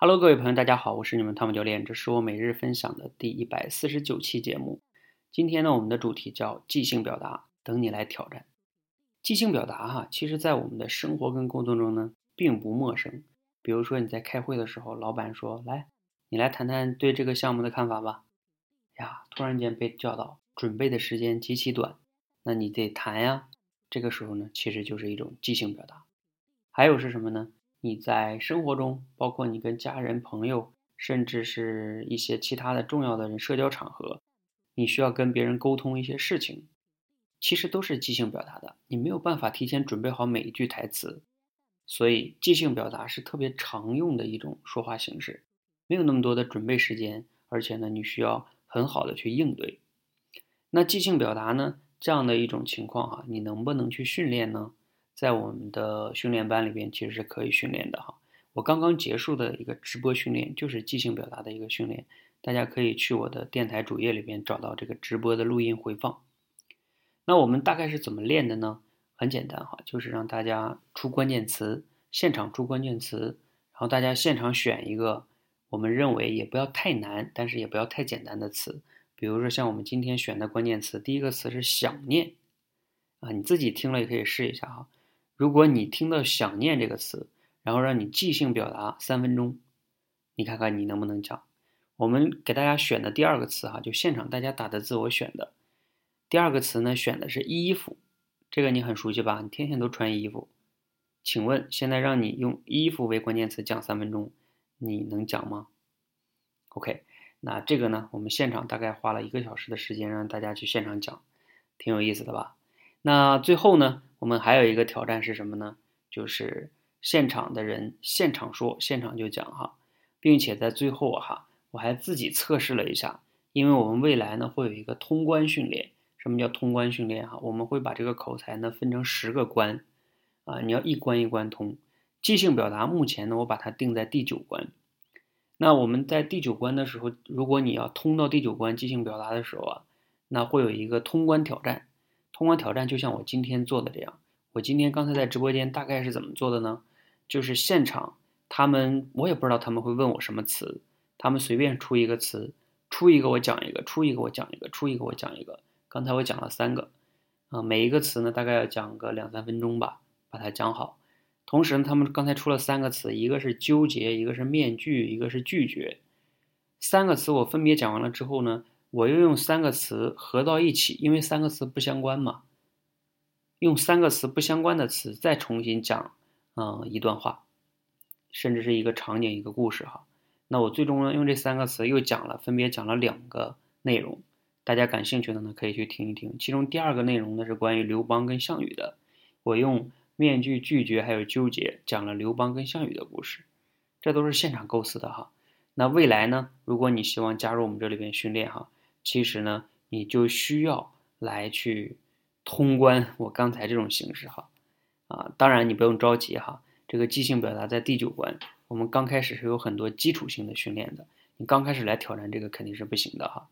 Hello，各位朋友，大家好，我是你们汤姆教练，这是我每日分享的第一百四十九期节目。今天呢，我们的主题叫即兴表达，等你来挑战。即兴表达哈，其实在我们的生活跟工作中呢，并不陌生。比如说你在开会的时候，老板说：“来，你来谈谈对这个项目的看法吧。”呀，突然间被叫到，准备的时间极其短，那你得谈呀。这个时候呢，其实就是一种即兴表达。还有是什么呢？你在生活中，包括你跟家人、朋友，甚至是一些其他的重要的人社交场合，你需要跟别人沟通一些事情，其实都是即兴表达的。你没有办法提前准备好每一句台词，所以即兴表达是特别常用的一种说话形式。没有那么多的准备时间，而且呢，你需要很好的去应对。那即兴表达呢，这样的一种情况哈，你能不能去训练呢？在我们的训练班里边，其实是可以训练的哈。我刚刚结束的一个直播训练，就是即兴表达的一个训练，大家可以去我的电台主页里边找到这个直播的录音回放。那我们大概是怎么练的呢？很简单哈，就是让大家出关键词，现场出关键词，然后大家现场选一个我们认为也不要太难，但是也不要太简单的词。比如说像我们今天选的关键词，第一个词是想念啊，你自己听了也可以试一下哈。如果你听到“想念”这个词，然后让你即兴表达三分钟，你看看你能不能讲？我们给大家选的第二个词哈，就现场大家打的字我选的。第二个词呢，选的是衣服，这个你很熟悉吧？你天天都穿衣服。请问现在让你用衣服为关键词讲三分钟，你能讲吗？OK，那这个呢，我们现场大概花了一个小时的时间让大家去现场讲，挺有意思的吧？那最后呢？我们还有一个挑战是什么呢？就是现场的人现场说，现场就讲哈，并且在最后哈，我还自己测试了一下，因为我们未来呢会有一个通关训练。什么叫通关训练哈？我们会把这个口才呢分成十个关啊，你要一关一关通。即兴表达目前呢，我把它定在第九关。那我们在第九关的时候，如果你要通到第九关即兴表达的时候啊，那会有一个通关挑战。通关挑战就像我今天做的这样，我今天刚才在直播间大概是怎么做的呢？就是现场他们我也不知道他们会问我什么词，他们随便出一个词，出一个我讲一个，出一个我讲一个，出一个我讲一个。刚才我讲了三个，啊，每一个词呢大概要讲个两三分钟吧，把它讲好。同时呢，他们刚才出了三个词，一个是纠结，一个是面具，一个是拒绝。三个词我分别讲完了之后呢？我又用三个词合到一起，因为三个词不相关嘛。用三个词不相关的词再重新讲，嗯，一段话，甚至是一个场景、一个故事哈。那我最终呢，用这三个词又讲了，分别讲了两个内容。大家感兴趣的呢，可以去听一听。其中第二个内容呢是关于刘邦跟项羽的，我用面具、拒绝还有纠结讲了刘邦跟项羽的故事。这都是现场构思的哈。那未来呢，如果你希望加入我们这里边训练哈。其实呢，你就需要来去通关我刚才这种形式哈，啊，当然你不用着急哈。这个即兴表达在第九关，我们刚开始是有很多基础性的训练的，你刚开始来挑战这个肯定是不行的哈。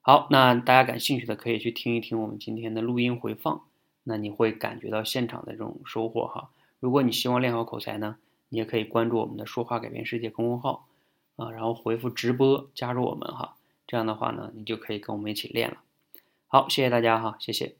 好，那大家感兴趣的可以去听一听我们今天的录音回放，那你会感觉到现场的这种收获哈。如果你希望练好口才呢，你也可以关注我们的“说话改变世界”公众号啊，然后回复直播加入我们哈。这样的话呢，你就可以跟我们一起练了。好，谢谢大家哈，谢谢。